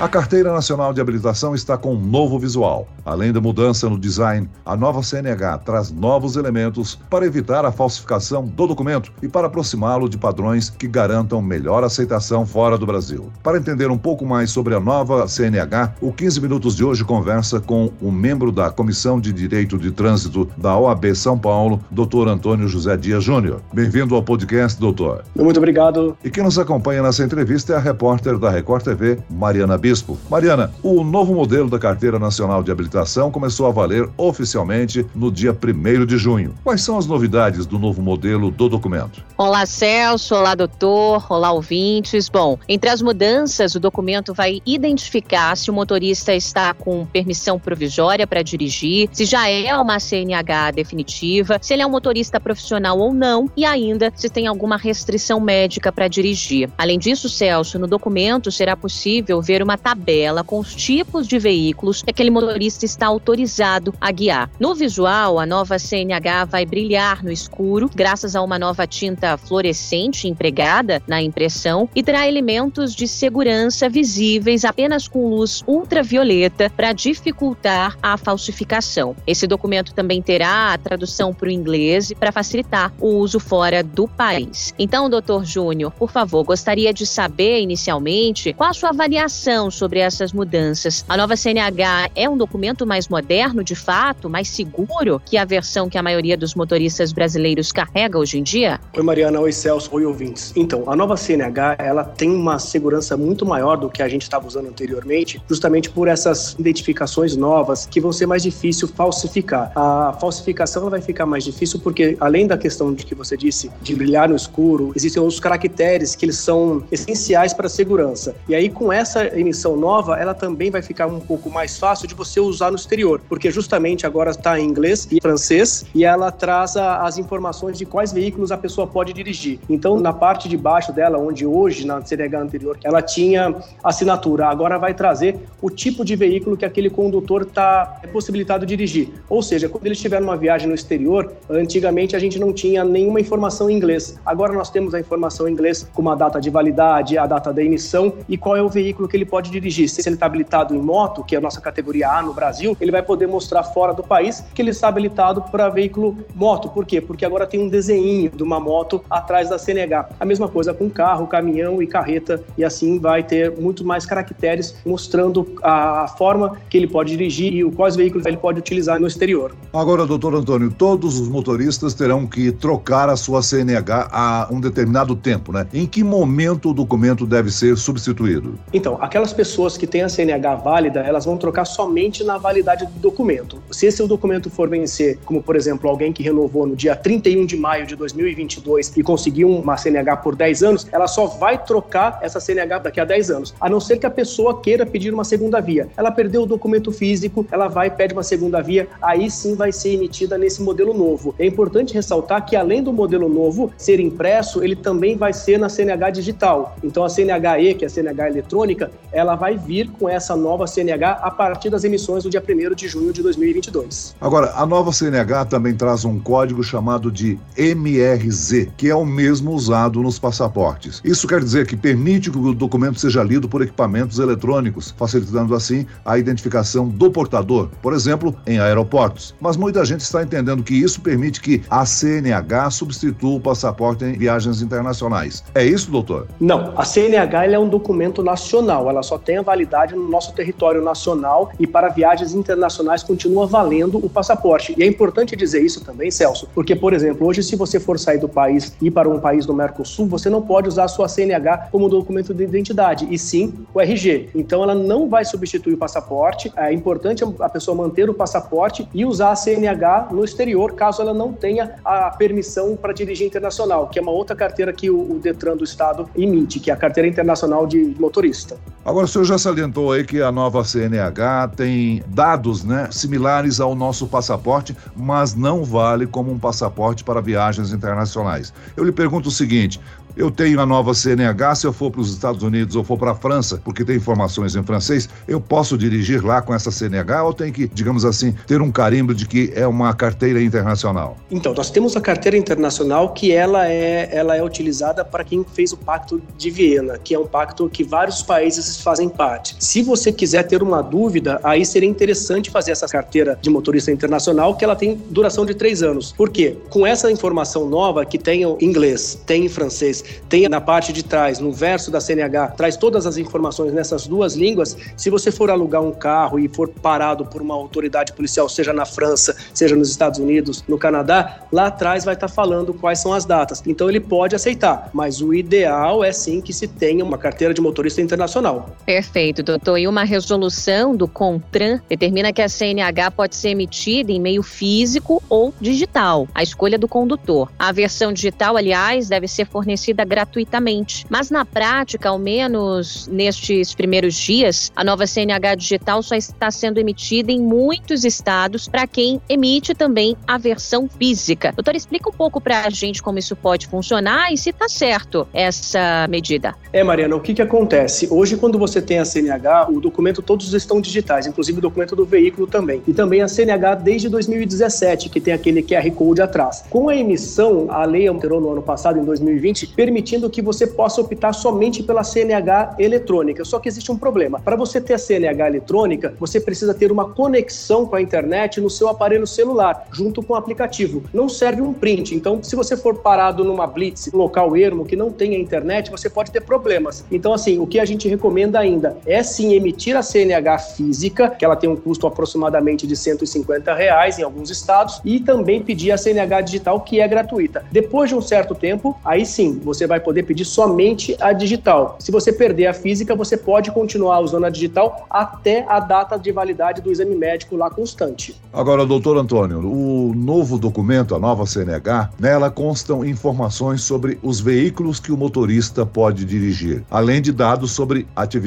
A Carteira Nacional de Habilitação está com um novo visual. Além da mudança no design, a nova CNH traz novos elementos para evitar a falsificação do documento e para aproximá-lo de padrões que garantam melhor aceitação fora do Brasil. Para entender um pouco mais sobre a nova CNH, o 15 Minutos de hoje conversa com um membro da Comissão de Direito de Trânsito da OAB São Paulo, doutor Antônio José Dias Júnior. Bem-vindo ao podcast, doutor. Muito obrigado. E quem nos acompanha nessa entrevista é a repórter da Record TV, Mariana Bispo. Bispo. Mariana, o novo modelo da Carteira Nacional de Habilitação começou a valer oficialmente no dia 1 de junho. Quais são as novidades do novo modelo do documento? Olá, Celso. Olá, doutor. Olá, ouvintes. Bom, entre as mudanças, o documento vai identificar se o motorista está com permissão provisória para dirigir, se já é uma CNH definitiva, se ele é um motorista profissional ou não e ainda se tem alguma restrição médica para dirigir. Além disso, Celso, no documento será possível ver uma tabela com os tipos de veículos que aquele motorista está autorizado a guiar. No visual, a nova CNH vai brilhar no escuro, graças a uma nova tinta fluorescente empregada na impressão e terá elementos de segurança visíveis apenas com luz ultravioleta para dificultar a falsificação. Esse documento também terá a tradução para o inglês para facilitar o uso fora do país. Então, doutor Júnior, por favor, gostaria de saber inicialmente qual a sua avaliação sobre essas mudanças. A nova CNH é um documento mais moderno, de fato, mais seguro que a versão que a maioria dos motoristas brasileiros carrega hoje em dia? Oi, Mariana. Oi, Celso. Oi, ouvintes. Então, a nova CNH, ela tem uma segurança muito maior do que a gente estava usando anteriormente, justamente por essas identificações novas que vão ser mais difícil falsificar. A falsificação vai ficar mais difícil porque, além da questão de que você disse, de brilhar no escuro, existem outros caracteres que eles são essenciais para a segurança. E aí, com essa emissão nova, ela também vai ficar um pouco mais fácil de você usar no exterior, porque justamente agora está em inglês e francês e ela traz as informações de quais veículos a pessoa pode dirigir. Então, na parte de baixo dela, onde hoje na CDH anterior ela tinha assinatura, agora vai trazer o tipo de veículo que aquele condutor está possibilitado de dirigir. Ou seja, quando ele estiver numa viagem no exterior, antigamente a gente não tinha nenhuma informação em inglês. Agora nós temos a informação em inglês com a data de validade, a data da emissão e qual é o veículo que ele pode pode dirigir. Se ele está habilitado em moto, que é a nossa categoria A no Brasil, ele vai poder mostrar fora do país que ele está habilitado para veículo moto. Por quê? Porque agora tem um desenho de uma moto atrás da CNH. A mesma coisa com carro, caminhão e carreta, e assim vai ter muito mais caracteres mostrando a forma que ele pode dirigir e quais veículos ele pode utilizar no exterior. Agora, doutor Antônio, todos os motoristas terão que trocar a sua CNH a um determinado tempo, né? Em que momento o documento deve ser substituído? Então, aquelas pessoas que têm a CNH válida, elas vão trocar somente na validade do documento. Se esse documento for vencer, como por exemplo alguém que renovou no dia 31 de maio de 2022 e conseguiu uma CNH por 10 anos, ela só vai trocar essa CNH daqui a 10 anos, a não ser que a pessoa queira pedir uma segunda via. Ela perdeu o documento físico, ela vai e pede uma segunda via, aí sim vai ser emitida nesse modelo novo. É importante ressaltar que além do modelo novo ser impresso, ele também vai ser na CNH digital. Então a CNH-E, que é a CNH eletrônica, ela ela vai vir com essa nova CNH a partir das emissões do dia 1 de junho de 2022. Agora, a nova CNH também traz um código chamado de MRZ, que é o mesmo usado nos passaportes. Isso quer dizer que permite que o documento seja lido por equipamentos eletrônicos, facilitando assim a identificação do portador, por exemplo, em aeroportos. Mas muita gente está entendendo que isso permite que a CNH substitua o passaporte em viagens internacionais. É isso, doutor? Não, a CNH é um documento nacional, ela só tem a validade no nosso território nacional e para viagens internacionais continua valendo o passaporte. E é importante dizer isso também, Celso, porque, por exemplo, hoje se você for sair do país e ir para um país do Mercosul, você não pode usar a sua CNH como documento de identidade, e sim o RG. Então ela não vai substituir o passaporte. É importante a pessoa manter o passaporte e usar a CNH no exterior, caso ela não tenha a permissão para dirigir internacional, que é uma outra carteira que o Detran do Estado emite, que é a carteira internacional de motorista. Agora, senhor já salientou aí que a nova CNH tem dados né, similares ao nosso passaporte, mas não vale como um passaporte para viagens internacionais. Eu lhe pergunto o seguinte: Eu tenho a nova CNH, se eu for para os Estados Unidos ou for para a França, porque tem informações em francês, eu posso dirigir lá com essa CNH ou tem que, digamos assim, ter um carimbo de que é uma carteira internacional? Então, nós temos a carteira internacional que ela é, ela é utilizada para quem fez o Pacto de Viena, que é um pacto que vários países fazem parte. Se você quiser ter uma dúvida, aí seria interessante fazer essa carteira de motorista internacional, que ela tem duração de três anos. Por quê? Com essa informação nova que tem em inglês, tem em francês, tem na parte de trás, no verso da CNH, traz todas as informações nessas duas línguas. Se você for alugar um carro e for parado por uma autoridade policial, seja na França, seja nos Estados Unidos, no Canadá, lá atrás vai estar falando quais são as datas. Então ele pode aceitar, mas o ideal é sim que se tenha uma carteira de motorista internacional. Perfeito, doutor. E uma resolução do CONTRAN determina que a CNH pode ser emitida em meio físico ou digital, a escolha do condutor. A versão digital, aliás, deve ser fornecida gratuitamente, mas na prática, ao menos nestes primeiros dias, a nova CNH digital só está sendo emitida em muitos estados para quem emite também a versão física. Doutor, explica um pouco para a gente como isso pode funcionar e se está certo essa medida. É, Mariana, o que, que acontece? Hoje, quando você tem a CNH, o documento todos estão digitais, inclusive o documento do veículo também. E também a CNH desde 2017, que tem aquele QR Code atrás. Com a emissão, a lei alterou no ano passado, em 2020, permitindo que você possa optar somente pela CNH eletrônica. Só que existe um problema. Para você ter a CNH eletrônica, você precisa ter uma conexão com a internet no seu aparelho celular, junto com o aplicativo. Não serve um print. Então, se você for parado numa blitz, local ermo, que não tenha internet, você pode ter problemas. Então, assim, o que a gente recomenda ainda é sim emitir a CNH física, que ela tem um custo aproximadamente de 150 reais em alguns estados, e também pedir a CNH digital, que é gratuita. Depois de um certo tempo, aí sim, você vai poder pedir somente a digital. Se você perder a física, você pode continuar usando a digital até a data de validade do exame médico lá constante. Agora, doutor Antônio, o novo documento, a nova CNH, nela constam informações sobre os veículos que o motorista pode dirigir, além de dados sobre atividades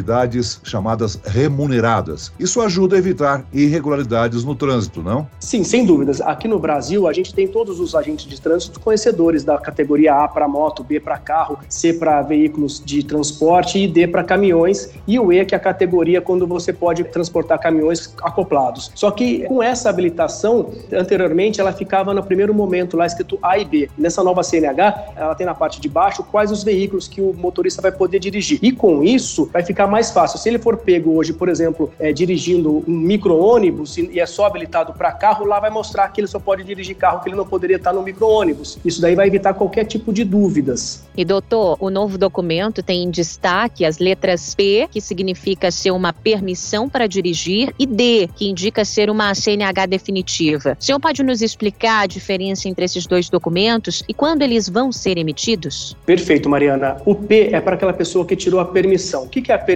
chamadas remuneradas. Isso ajuda a evitar irregularidades no trânsito, não? Sim, sem dúvidas. Aqui no Brasil, a gente tem todos os agentes de trânsito conhecedores da categoria A para moto, B para carro, C para veículos de transporte e D para caminhões, e o E que é a categoria quando você pode transportar caminhões acoplados. Só que com essa habilitação, anteriormente ela ficava no primeiro momento lá escrito A e B. Nessa nova CNH, ela tem na parte de baixo quais os veículos que o motorista vai poder dirigir. E com isso, vai ficar mais fácil. Se ele for pego hoje, por exemplo, é, dirigindo um micro-ônibus e é só habilitado para carro, lá vai mostrar que ele só pode dirigir carro, que ele não poderia estar no micro-ônibus. Isso daí vai evitar qualquer tipo de dúvidas. E doutor, o novo documento tem em destaque as letras P, que significa ser uma permissão para dirigir, e D, que indica ser uma CNH definitiva. O senhor pode nos explicar a diferença entre esses dois documentos e quando eles vão ser emitidos? Perfeito, Mariana. O P é para aquela pessoa que tirou a permissão. O que é a permissão?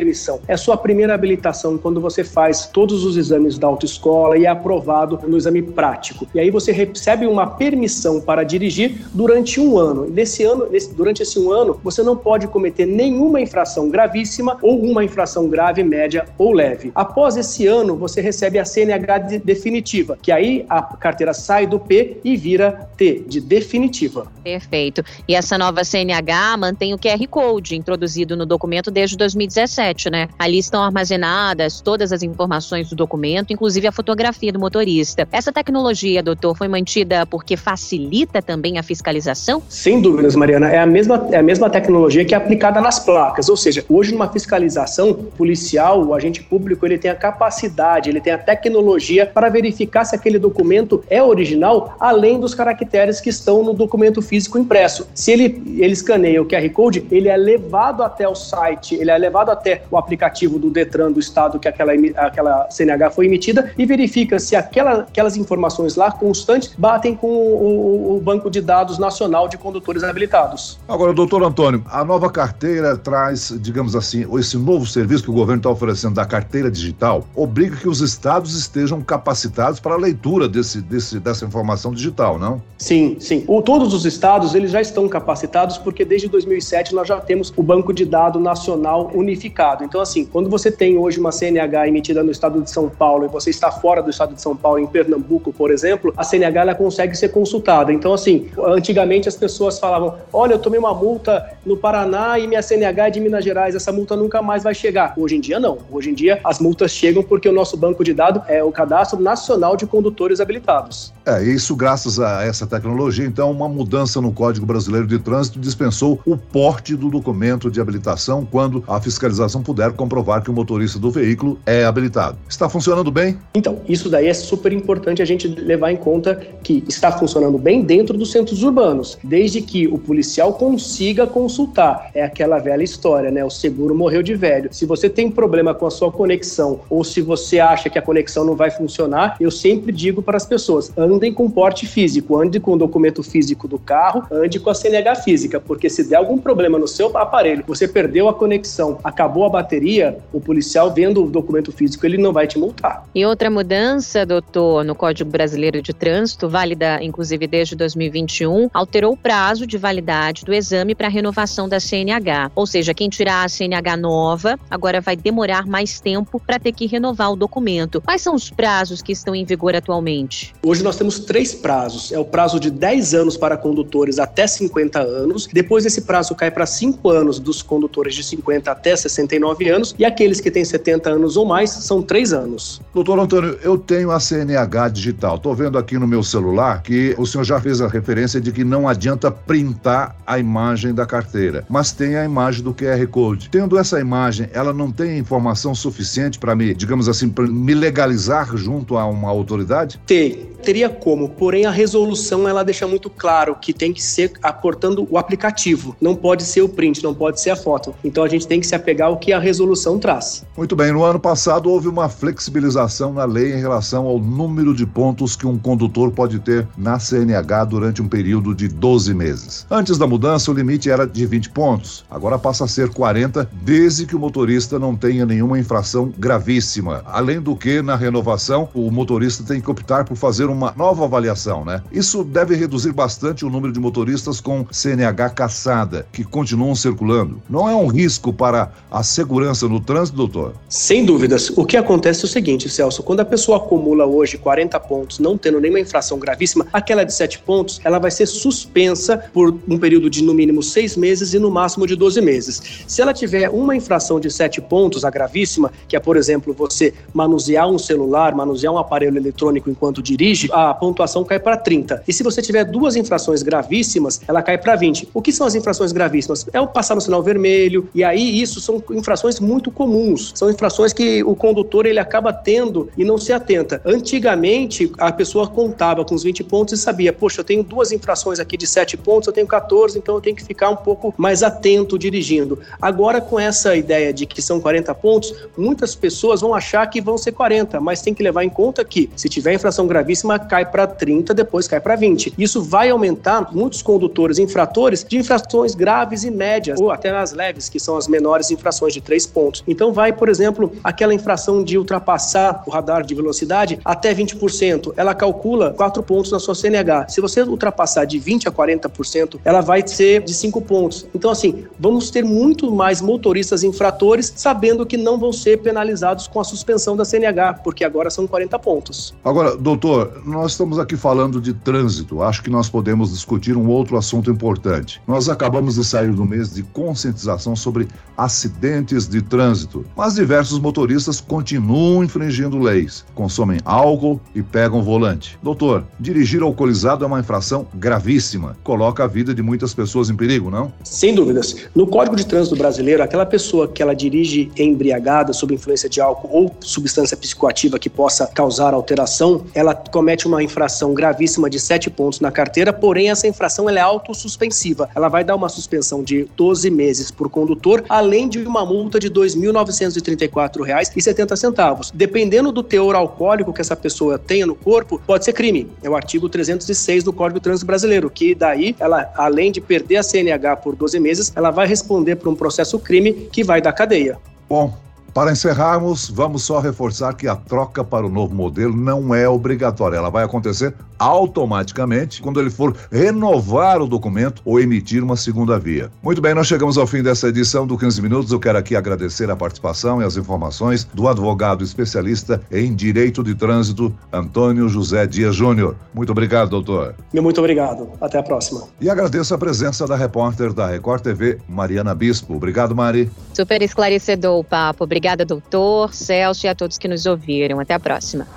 É a sua primeira habilitação quando você faz todos os exames da autoescola e é aprovado no exame prático. E aí você recebe uma permissão para dirigir durante um ano. Nesse ano, nesse, durante esse um ano, você não pode cometer nenhuma infração gravíssima ou uma infração grave, média ou leve. Após esse ano, você recebe a CNH de definitiva, que aí a carteira sai do P e vira T, de definitiva. Perfeito. E essa nova CNH mantém o QR Code introduzido no documento desde 2017, né? Ali estão armazenadas todas as informações do documento, inclusive a fotografia do motorista. Essa tecnologia, doutor, foi mantida porque facilita também a fiscalização? Sem dúvidas, Mariana. É a mesma, é a mesma tecnologia que é aplicada nas placas. Ou seja, hoje numa fiscalização policial, o agente público ele tem a capacidade, ele tem a tecnologia para verificar se aquele documento é original, além dos caracteres que estão no documento físico impresso. Se ele, ele escaneia o QR Code, ele é levado até o site, ele é levado até o aplicativo do Detran do estado que aquela, aquela CNH foi emitida e verifica se aquela, aquelas informações lá constantes batem com o, o, Banco de Dados Nacional de Condutores Habilitados. Agora, doutor Antônio, a nova carteira traz, digamos assim, esse novo serviço que o governo está oferecendo da carteira digital, obriga que os estados estejam capacitados para a leitura desse, desse, dessa informação digital, não? Sim, sim. O, todos os estados eles já estão capacitados porque desde 2007 nós já temos o banco de dados nacional unificado. Então, assim, quando você tem hoje uma CNH emitida no estado de São Paulo e você está fora do estado de São Paulo, em Pernambuco, por exemplo, a CNH ela consegue ser consultada. Então, assim, antigamente as pessoas falavam: olha, eu tomei uma multa no Paraná e minha CNH é de Minas Gerais, essa multa nunca mais vai chegar. Hoje em dia, não. Hoje em dia, as multas chegam porque o nosso banco de dados é o Cadastro Nacional de Condutores Habilitados. É, isso graças a essa tecnologia, então, uma mudança no Código Brasileiro de Trânsito dispensou o porte do documento de habilitação quando a fiscalização puder comprovar que o motorista do veículo é habilitado. Está funcionando bem? Então, isso daí é super importante a gente levar em conta que está funcionando bem dentro dos centros urbanos, desde que o policial consiga consultar. É aquela velha história, né? O seguro morreu de velho. Se você tem problema com a sua conexão ou se você acha que a conexão não vai funcionar, eu sempre digo para as pessoas: andem com porte físico, ande com o documento físico do carro, ande com a CNH física, porque se der algum problema no seu aparelho, você perdeu a conexão, acabou a bateria, o policial vendo o documento físico, ele não vai te multar. E outra mudança, doutor, no Código Brasileiro de Trânsito, válida inclusive desde 2021, alterou o prazo de validade do exame para renovação da CNH. Ou seja, quem tirar a CNH nova agora vai demorar mais tempo para ter que renovar o documento. Quais são os prazos que estão em vigor atualmente? Hoje nós temos três prazos. É o prazo de 10 anos para condutores até 50 anos. Depois esse prazo cai para 5 anos dos condutores de 50 até 69 anos. E aqueles que têm 70 anos ou mais são 3 anos. Doutor Antônio, eu tenho a CNH digital. Estou vendo aqui no meu celular que o senhor já fez a referência de que não adianta printar a imagem da carteira, mas tem a imagem do QR Code. Tendo essa imagem, ela não tem informação suficiente para me, digamos assim, me legalizar junto a uma autoridade? Tem teria como, porém a resolução ela deixa muito claro que tem que ser aportando o aplicativo, não pode ser o print, não pode ser a foto. Então a gente tem que se apegar ao que a resolução traz. Muito bem, no ano passado houve uma flexibilização na lei em relação ao número de pontos que um condutor pode ter na CNH durante um período de 12 meses. Antes da mudança, o limite era de 20 pontos, agora passa a ser 40, desde que o motorista não tenha nenhuma infração gravíssima. Além do que, na renovação, o motorista tem que optar por fazer uma nova avaliação, né? Isso deve reduzir bastante o número de motoristas com CNH caçada, que continuam circulando. Não é um risco para a segurança no trânsito, doutor? Sem dúvidas. O que acontece é o seguinte, Celso, quando a pessoa acumula hoje 40 pontos, não tendo nenhuma infração gravíssima, aquela de 7 pontos, ela vai ser suspensa por um período de no mínimo 6 meses e no máximo de 12 meses. Se ela tiver uma infração de 7 pontos, a gravíssima, que é, por exemplo, você manusear um celular, manusear um aparelho eletrônico enquanto dirige, a pontuação cai para 30. E se você tiver duas infrações gravíssimas, ela cai para 20. O que são as infrações gravíssimas? É o passar no sinal vermelho, e aí isso são infrações muito comuns. São infrações que o condutor ele acaba tendo e não se atenta. Antigamente, a pessoa contava com os 20 pontos e sabia, poxa, eu tenho duas infrações aqui de 7 pontos, eu tenho 14, então eu tenho que ficar um pouco mais atento dirigindo. Agora, com essa ideia de que são 40 pontos, muitas pessoas vão achar que vão ser 40, mas tem que levar em conta que, se tiver infração gravíssima, cai para 30, depois cai para 20. Isso vai aumentar muitos condutores infratores de infrações graves e médias, ou até as leves, que são as menores infrações de 3 pontos. Então vai, por exemplo, aquela infração de ultrapassar o radar de velocidade até 20%, ela calcula 4 pontos na sua CNH. Se você ultrapassar de 20 a 40%, ela vai ser de 5 pontos. Então assim, vamos ter muito mais motoristas infratores sabendo que não vão ser penalizados com a suspensão da CNH, porque agora são 40 pontos. Agora, doutor, nós estamos aqui falando de trânsito. Acho que nós podemos discutir um outro assunto importante. Nós acabamos de sair do mês de conscientização sobre acidentes de trânsito, mas diversos motoristas continuam infringindo leis, consomem álcool e pegam volante. Doutor, dirigir alcoolizado é uma infração gravíssima. Coloca a vida de muitas pessoas em perigo, não? Sem dúvidas. No Código de Trânsito Brasileiro, aquela pessoa que ela dirige embriagada, sob influência de álcool ou substância psicoativa que possa causar alteração, ela comete uma infração gravíssima de 7 pontos na carteira, porém essa infração é autossuspensiva. Ela vai dar uma suspensão de 12 meses por condutor, além de uma multa de R$ 2.934,70. Dependendo do teor alcoólico que essa pessoa tenha no corpo, pode ser crime. É o artigo 306 do Código Trânsito Brasileiro, que daí ela, além de perder a CNH por 12 meses, ela vai responder por um processo crime que vai da cadeia. Bom, Para encerrarmos, vamos só reforçar que a troca para o novo modelo não é obrigatória. Ela vai acontecer automaticamente quando ele for renovar o documento ou emitir uma segunda via. Muito bem, nós chegamos ao fim dessa edição do 15 Minutos. Eu quero aqui agradecer a participação e as informações do advogado especialista em direito de trânsito, Antônio José Dias Júnior. Muito obrigado, doutor. Muito obrigado. Até a próxima. E agradeço a presença da repórter da Record TV, Mariana Bispo. Obrigado, Mari. Super esclarecedor o papo. Obrigada, doutor, Celso e a todos que nos ouviram. Até a próxima.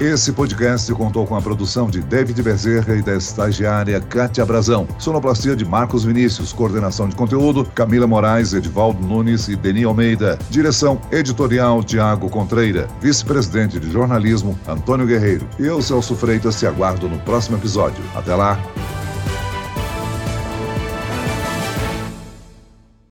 Esse podcast contou com a produção de David Bezerra e da estagiária Kátia Brazão. Sonoplastia de Marcos Vinícius. Coordenação de conteúdo, Camila Moraes, Edivaldo Nunes e Deni Almeida. Direção editorial, Tiago Contreira. Vice-presidente de jornalismo, Antônio Guerreiro. Eu, Celso Freitas, te aguardo no próximo episódio. Até lá.